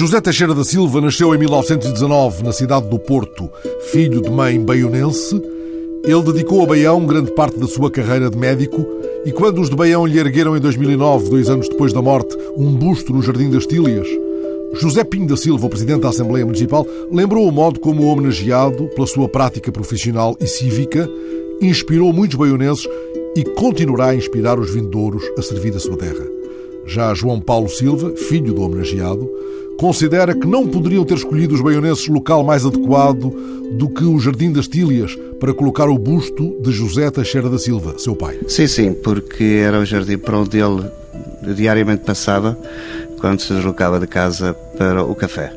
José Teixeira da Silva nasceu em 1919 na cidade do Porto, filho de mãe baionense. Ele dedicou a Baião grande parte da sua carreira de médico e quando os de Baião lhe ergueram em 2009, dois anos depois da morte, um busto no Jardim das Tílias, José Pinho da Silva, o presidente da Assembleia Municipal, lembrou o modo como o homenageado, pela sua prática profissional e cívica, inspirou muitos baionenses e continuará a inspirar os vindouros a servir a sua terra. Já João Paulo Silva, filho do homenageado, considera que não poderiam ter escolhido os baionenses local mais adequado do que o Jardim das Tílias para colocar o busto de José Teixeira da Silva, seu pai. Sim, sim, porque era o jardim para onde ele diariamente passava quando se deslocava de casa para o café.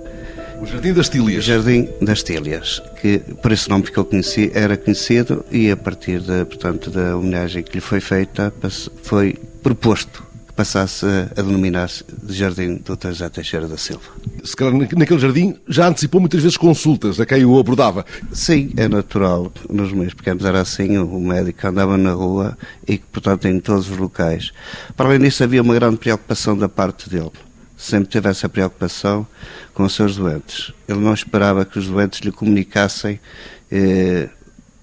O Jardim das Tílias. O Jardim das Tílias, que por esse nome ficou conhecido, era conhecido e a partir da, portanto, da homenagem que lhe foi feita, foi proposto passasse a denominar-se de Jardim Dr. José Teixeira da Silva. Se calhar naquele jardim já antecipou muitas vezes consultas a quem o abordava. Sim, é natural. Nos meus pequenos era assim, o médico andava na rua e, portanto, em todos os locais. Para além disso, havia uma grande preocupação da parte dele sempre teve essa preocupação com os seus doentes. Ele não esperava que os doentes lhe comunicassem eh,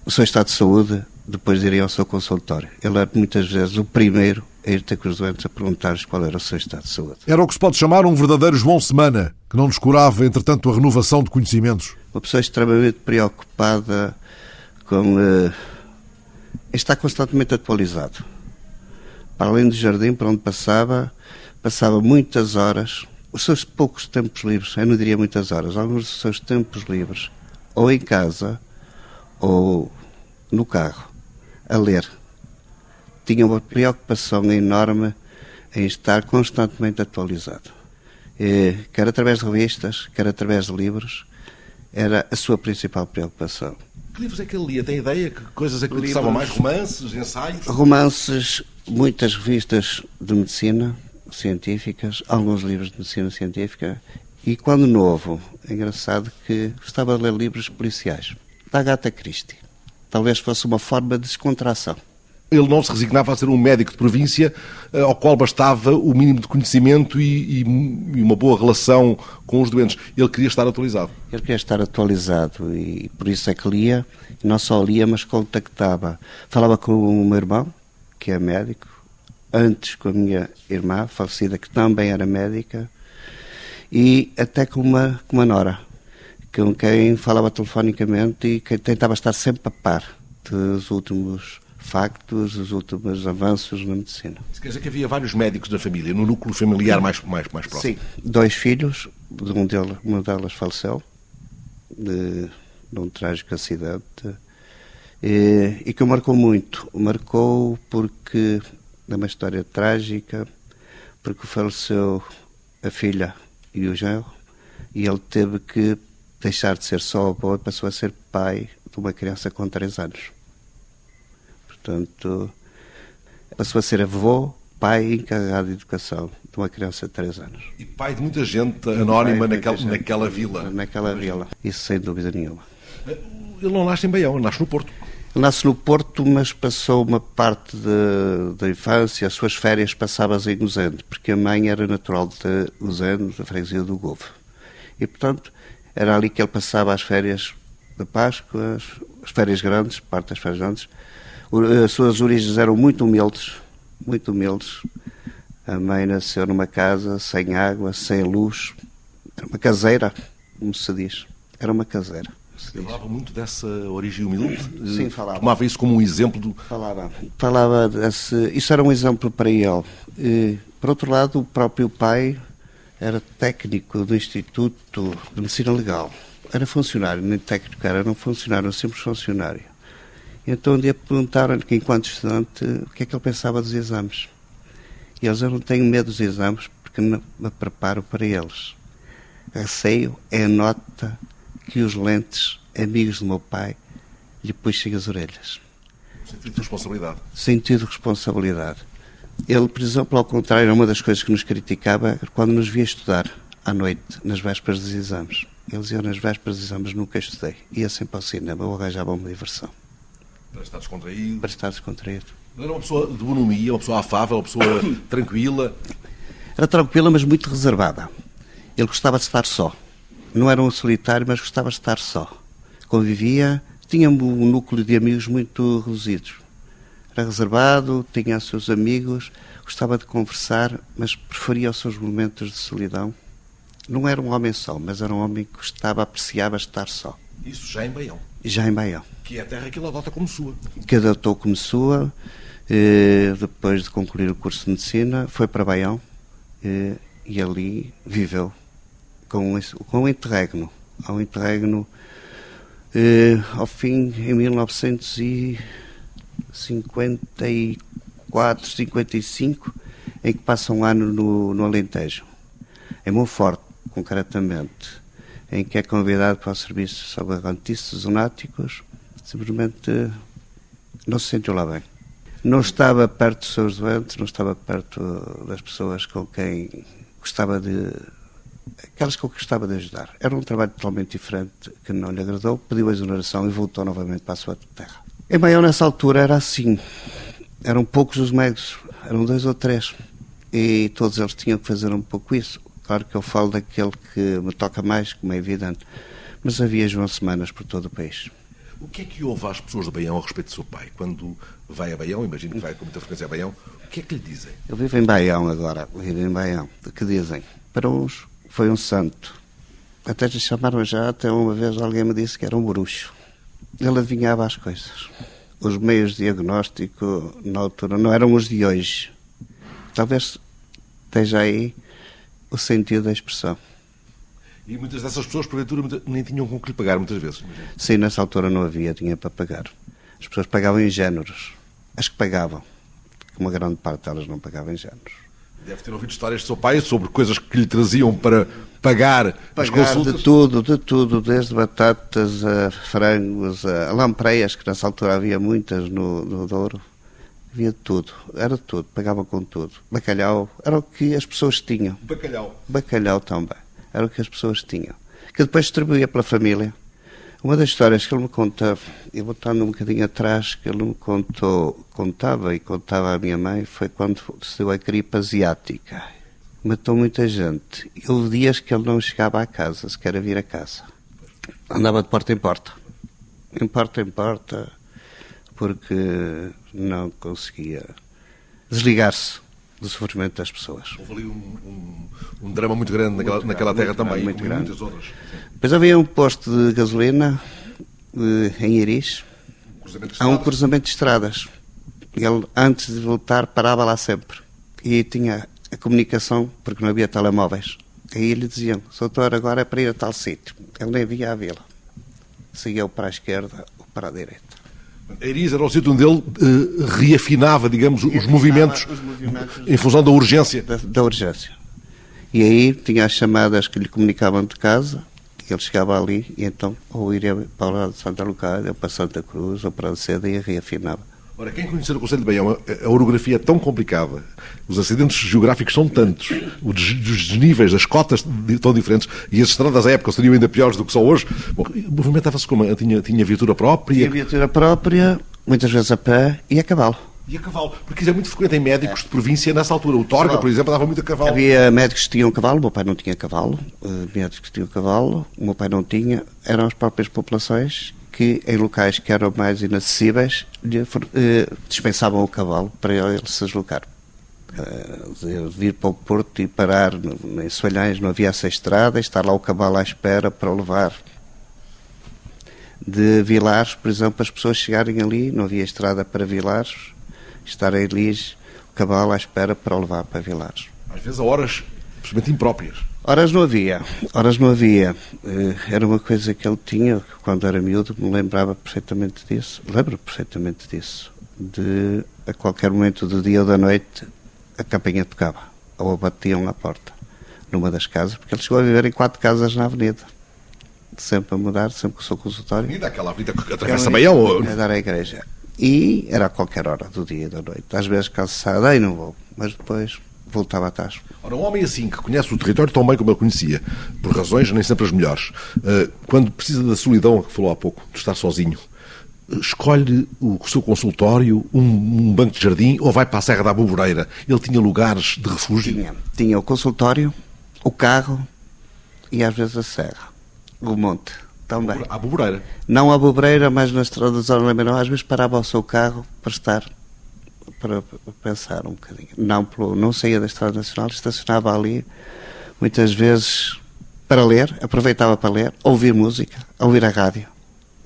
o seu estado de saúde depois de irem ao seu consultório. Ele era muitas vezes o primeiro a ir ter com os doentes a perguntar-lhes qual era o seu estado de saúde. Era o que se pode chamar um verdadeiro João Semana, que não descurava, entretanto, a renovação de conhecimentos. Uma pessoa extremamente preocupada com. Eh, está constantemente atualizado. Para além do jardim para onde passava, passava muitas horas, os seus poucos tempos livres, eu não diria muitas horas, alguns dos seus tempos livres, ou em casa, ou no carro, a ler. Tinha uma preocupação enorme em estar constantemente atualizado. E, quer através de revistas, quer através de livros, era a sua principal preocupação. Que livros é que ele lia? Tem ideia? Que coisas é que interessavam mais? Romances, ensaios? Romances, muitas revistas de medicina, científicas, alguns livros de medicina científica e, quando novo, é engraçado que gostava de ler livros policiais, da Agatha Christie. Talvez fosse uma forma de descontração. Ele não se resignava a ser um médico de província eh, ao qual bastava o mínimo de conhecimento e, e, e, uma boa relação com os doentes. Ele queria estar atualizado. Ele queria estar atualizado e por isso é que lia. Não só lia, mas contactava. Falava com o meu irmão, que é médico, antes com a minha irmã, falecida, que também era médica, e até com uma, com uma nora, com quem falava telefonicamente e que tentava estar sempre a par dos últimos factos, dos últimos avanços na medicina. Quer dizer que havia vários médicos na família, no núcleo familiar mais, mais, mais próximo? Sim, dois filhos, um deles, uma delas faleceu, de, de um trágico acidente, e, e que marcou muito. Marcou porque é uma história trágica, porque faleceu a filha e o genro, e ele teve que deixar de ser só avô e passou a ser pai de uma criança com 3 anos. Portanto, passou a ser avô, pai encarregado de educação de uma criança de 3 anos. E pai de muita gente anónima naquela, gente, naquela vila. Naquela vila, isso sem dúvida nenhuma. Ele não nasce em Baião, ele nasce no Porto. Nasce no Porto, mas passou uma parte da infância, as suas férias passadas em Gozende, porque a mãe era natural de Gozende, da freguesia do Govo. E, portanto, era ali que ele passava as férias da Páscoa, as, as férias grandes, parte das férias grandes. As suas origens eram muito humildes, muito humildes. A mãe nasceu numa casa sem água, sem luz. Era uma caseira, como se diz. Era uma caseira. Falava muito dessa origem humilde? Sim, falava. Tomava isso como um exemplo? Do... Falava. Falava desse... Isso era um exemplo para ele. E, por outro lado, o próprio pai era técnico do Instituto de Medicina Legal. Era funcionário, nem técnico era, era um funcionário, um simples funcionário. Então um dia perguntaram-lhe, enquanto estudante, o que é que ele pensava dos exames. E eles, eu não tenho medo dos exames porque me preparo para eles. Receio é a nota que os lentes, amigos do meu pai, lhe puxem as orelhas. Sentido de responsabilidade. Sentido de responsabilidade. Ele, por exemplo, ao contrário, uma das coisas que nos criticava quando nos via estudar à noite, nas vésperas dos exames. Ele dizia, nas vésperas dos exames nunca estudei. Ia sempre ao cinema ou arranjava uma diversão. Para estar descontraído? Para estar descontraído. Era uma pessoa de bonomia, uma pessoa afável, uma pessoa tranquila? Era tranquila, mas muito reservada. Ele gostava de estar só. Não era um solitário, mas gostava de estar só. Convivia, tinha um núcleo de amigos muito reduzidos. Era reservado, tinha os seus amigos, gostava de conversar, mas preferia os seus momentos de solidão. Não era um homem só, mas era um homem que gostava, apreciava estar só. Isso já em Baião. Já em Baião. Que é a terra que ele adota como sua. Que adotou como sua. Eh, depois de concluir o curso de medicina, foi para Baião eh, e ali viveu com, com o interregno. Ao interregno, eh, ao fim, em 1954, 55, em que passa um ano no, no Alentejo, em Monforte, concretamente, em que é convidado para o serviço sobre rentistas zonáticos, simplesmente não se sentiu lá bem. Não estava perto dos seus doentes, não estava perto das pessoas com quem gostava de. aquelas com que gostava de ajudar. Era um trabalho totalmente diferente que não lhe agradou, pediu a exoneração e voltou novamente para a sua terra. Em Maior, nessa altura, era assim. Eram poucos os médicos, eram dois ou três. E todos eles tinham que fazer um pouco isso. Claro que eu falo daquele que me toca mais, como é evidente. Mas havia João Semanas por todo o país. O que é que ouve às pessoas de Baião a respeito do seu pai? Quando vai a Baião, imagino que vai com muita frequência a Baião, o que é que lhe dizem? Eu vivo em Baião agora, vivo em Baião. O que dizem? Para uns foi um santo. Até lhe chamaram já, até uma vez alguém me disse que era um bruxo. Ele adivinhava as coisas. Os meios de diagnóstico na altura não eram os de hoje. Talvez esteja aí o sentido da expressão. E muitas dessas pessoas, porventura, nem tinham com que lhe pagar, muitas vezes. Sim, nessa altura não havia dinheiro para pagar. As pessoas pagavam em géneros. As que pagavam. Uma grande parte delas não pagavam em géneros. Deve ter ouvido histórias do seu pai sobre coisas que lhe traziam para pagar, pagar as consultas? de tudo, de tudo, desde batatas a frangos, a lampreias, que nessa altura havia muitas no, no Douro. Havia tudo, era tudo, pagavam com tudo. Bacalhau, era o que as pessoas tinham. Bacalhau? Bacalhau também, era o que as pessoas tinham. Que depois distribuía pela família. Uma das histórias que ele me conta, e voltando um bocadinho atrás, que ele me contou, contava e contava à minha mãe, foi quando se deu a gripe asiática. Matou muita gente. E houve dias que ele não chegava à casa, se quer vir a casa. Andava de porta em porta. Em porta em porta, porque não conseguia desligar-se do sofrimento das pessoas. Houve ali um, um, um drama muito grande naquela, muito naquela terra também, muito grande. muitas outras. Depois havia um posto de gasolina eh, em Iris. Há um cruzamento de estradas. Ele, antes de voltar, parava lá sempre. E tinha a comunicação, porque não havia telemóveis. Aí lhe diziam, doutor, agora é para ir a tal sítio. Ele nem via a vila. Seguia para a esquerda ou para a direita. A Iris era o sítio onde ele uh, reafinava, digamos, os movimentos, os movimentos, em função da urgência. Da, da urgência. E aí tinha as chamadas que lhe comunicavam de casa, ele chegava ali e então ou iria para o lado de Santa Lucária, ou para Santa Cruz, ou para a Seda e reafinava. Ora, quem conhecer o Conselho de Baião, a orografia é tão complicada, os acidentes geográficos são tantos, os desníveis, as cotas tão diferentes, e as estradas à época seriam ainda piores do que são hoje. Movimentava-se como? Tinha, tinha viatura própria? Tinha viatura própria, muitas vezes a pé e a cavalo. E a cavalo? Porque isso é muito frequente em médicos é. de província nessa altura. O Torga, por exemplo, dava muito a cavalo. Havia médicos que tinham cavalo, o meu pai não tinha cavalo. Uh, médicos que tinham cavalo, o meu pai não tinha. Eram as próprias populações que, em locais que eram mais inacessíveis, uh, dispensavam o cavalo para ele se deslocar. Uh, vir para o Porto e parar em Soalhães, não havia essa estrada, estar lá o cavalo à espera para levar de Vilares, por exemplo, as pessoas chegarem ali, não havia estrada para Vilares, estar ali o cavalo à espera para levar para Vilares. Às vezes a horas absolutamente impróprias. Horas não havia, horas não havia. Eh, era uma coisa que ele tinha, quando era miúdo, me lembrava perfeitamente disso. Lembro perfeitamente disso. De, a qualquer momento do dia ou da noite, a campainha tocava, ou batiam à porta, numa das casas, porque ele chegou a viver em quatro casas na avenida. Sempre a mudar, sempre o seu consultório. Avenida, aquela avenida que atravessa Baião? Ou... Era a igreja. E era a qualquer hora do dia e da noite. Às vezes cansado, aí não vou, mas depois voltava atrás. Ora, um homem assim, que conhece o território tão bem como ele conhecia, por razões nem sempre as melhores, eh, quando precisa da solidão, que falou há pouco, de estar sozinho, escolhe o seu consultório, um, um, banco de jardim ou vai para a Serra da Aboboreira? Ele tinha lugares de refúgio? Tinha. Tinha o consultório, o carro e às vezes a serra, o monte também. À Boboreira? Não à Boboreira, mas na estrada de Zona Menor, às vezes parava o seu carro para estar, para pensar um bocadinho. Não, pelo, não saía da Estrada Nacional, estacionava ali, muitas vezes para ler, aproveitava para ler, ouvir música, ouvir a rádio.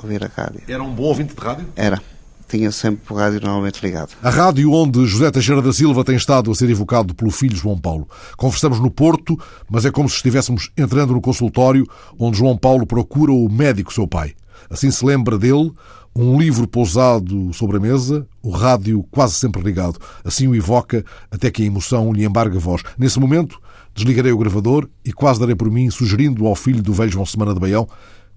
Ouvir a rádio. Era um bom ouvinte de rádio? Era tinha sempre o rádio normalmente ligado. A rádio onde José Teixeira da Silva tem estado a ser evocado pelo filho João Paulo. Conversamos no Porto, mas é como se estivéssemos entrando no consultório onde João Paulo procura o médico seu pai. Assim se lembra dele, um livro pousado sobre a mesa, o rádio quase sempre ligado. Assim o evoca até que a emoção lhe embarga a voz. Nesse momento, desligarei o gravador e quase darei por mim, sugerindo ao filho do velho João Semana de Baião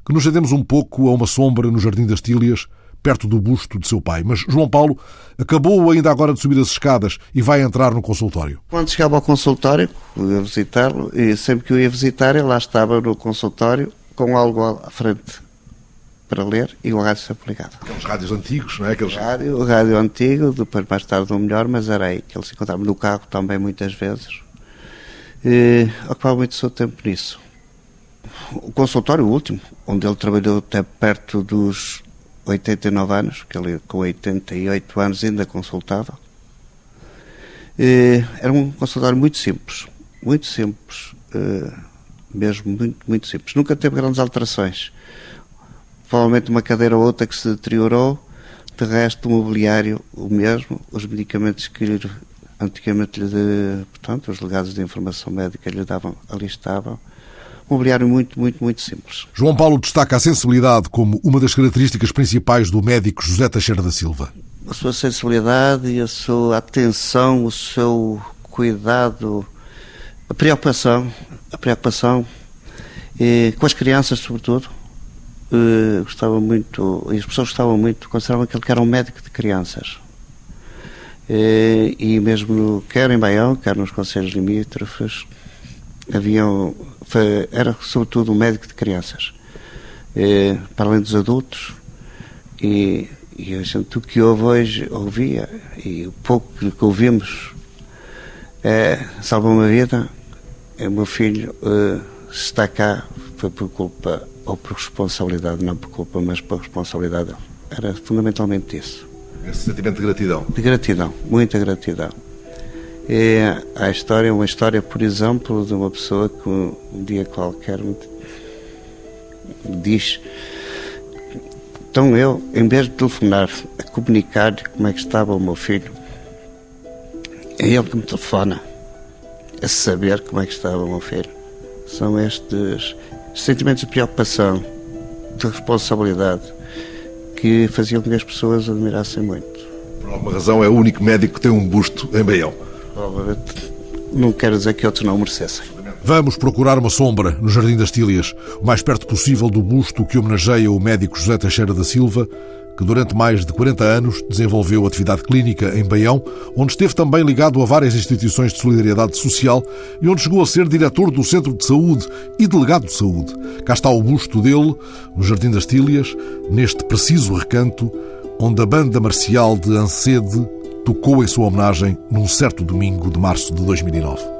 que nos sentemos um pouco a uma sombra no Jardim das Tílias perto do busto de seu pai. Mas João Paulo acabou ainda agora de subir as escadas e vai entrar no consultório. Quando chegava ao consultório, ia visitá-lo, e sempre que eu ia visitar, ele lá estava no consultório com algo à frente para ler e o rádio sempre ligado. Aqueles rádios antigos, não é? Aqueles... O rádio, o rádio antigo, depois mais tarde o melhor, mas era aí que ele se encontrava no carro também muitas vezes. E ocupava muito o seu tempo nisso. O consultório último, onde ele trabalhou até perto dos 89 anos, que ele com 88 anos ainda consultava. E era um consultório muito simples, muito simples, eh, mesmo muito, muito simples. Nunca teve grandes alterações. Provavelmente uma cadeira ou outra que se deteriorou, de resto o mobiliário o mesmo, os medicamentos que antigamente lhe, portanto, os legados de informação médica lhe davam, ali estavam mobiliário muito, muito, muito simples. João Paulo destaca a sensibilidade como uma das características principais do médico José Teixeira da Silva. A sua sensibilidade e a sua atenção, o seu cuidado, a preocupação, a preocupação e, com as crianças, sobretudo. E, gostava muito, e as pessoas gostavam muito, consideravam que ele era um médico de crianças. E, e mesmo quer em Baião, quer nos conselhos limítrofes, haviam foi, era sobretudo um médico de crianças, eh, para além dos adultos, e, e a gente, o que houve hoje, ouvia, e o pouco que ouvimos é, salvou uma vida. O meu filho eh, está cá foi por culpa, ou por responsabilidade, não por culpa, mas por responsabilidade. Era fundamentalmente isso. Esse sentimento de gratidão. De gratidão, muita gratidão. É a história, uma história, por exemplo, de uma pessoa que um dia qualquer me diz então eu, em vez de telefonar a comunicar como é que estava o meu filho, é ele que me telefona a saber como é que estava o meu filho. São estes sentimentos de preocupação, de responsabilidade, que faziam com que as pessoas admirassem muito. Por alguma razão é o único médico que tem um busto em Baião. Não quero dizer que outros não merecessem. Vamos procurar uma sombra no Jardim das Tílias, o mais perto possível do busto que homenageia o médico José Teixeira da Silva, que durante mais de 40 anos desenvolveu atividade clínica em Baião, onde esteve também ligado a várias instituições de solidariedade social e onde chegou a ser diretor do Centro de Saúde e delegado de saúde. Cá está o busto dele, no Jardim das Tílias, neste preciso recanto, onde a banda marcial de Ancede tocou em sua homenagem num certo domingo de março de 2009.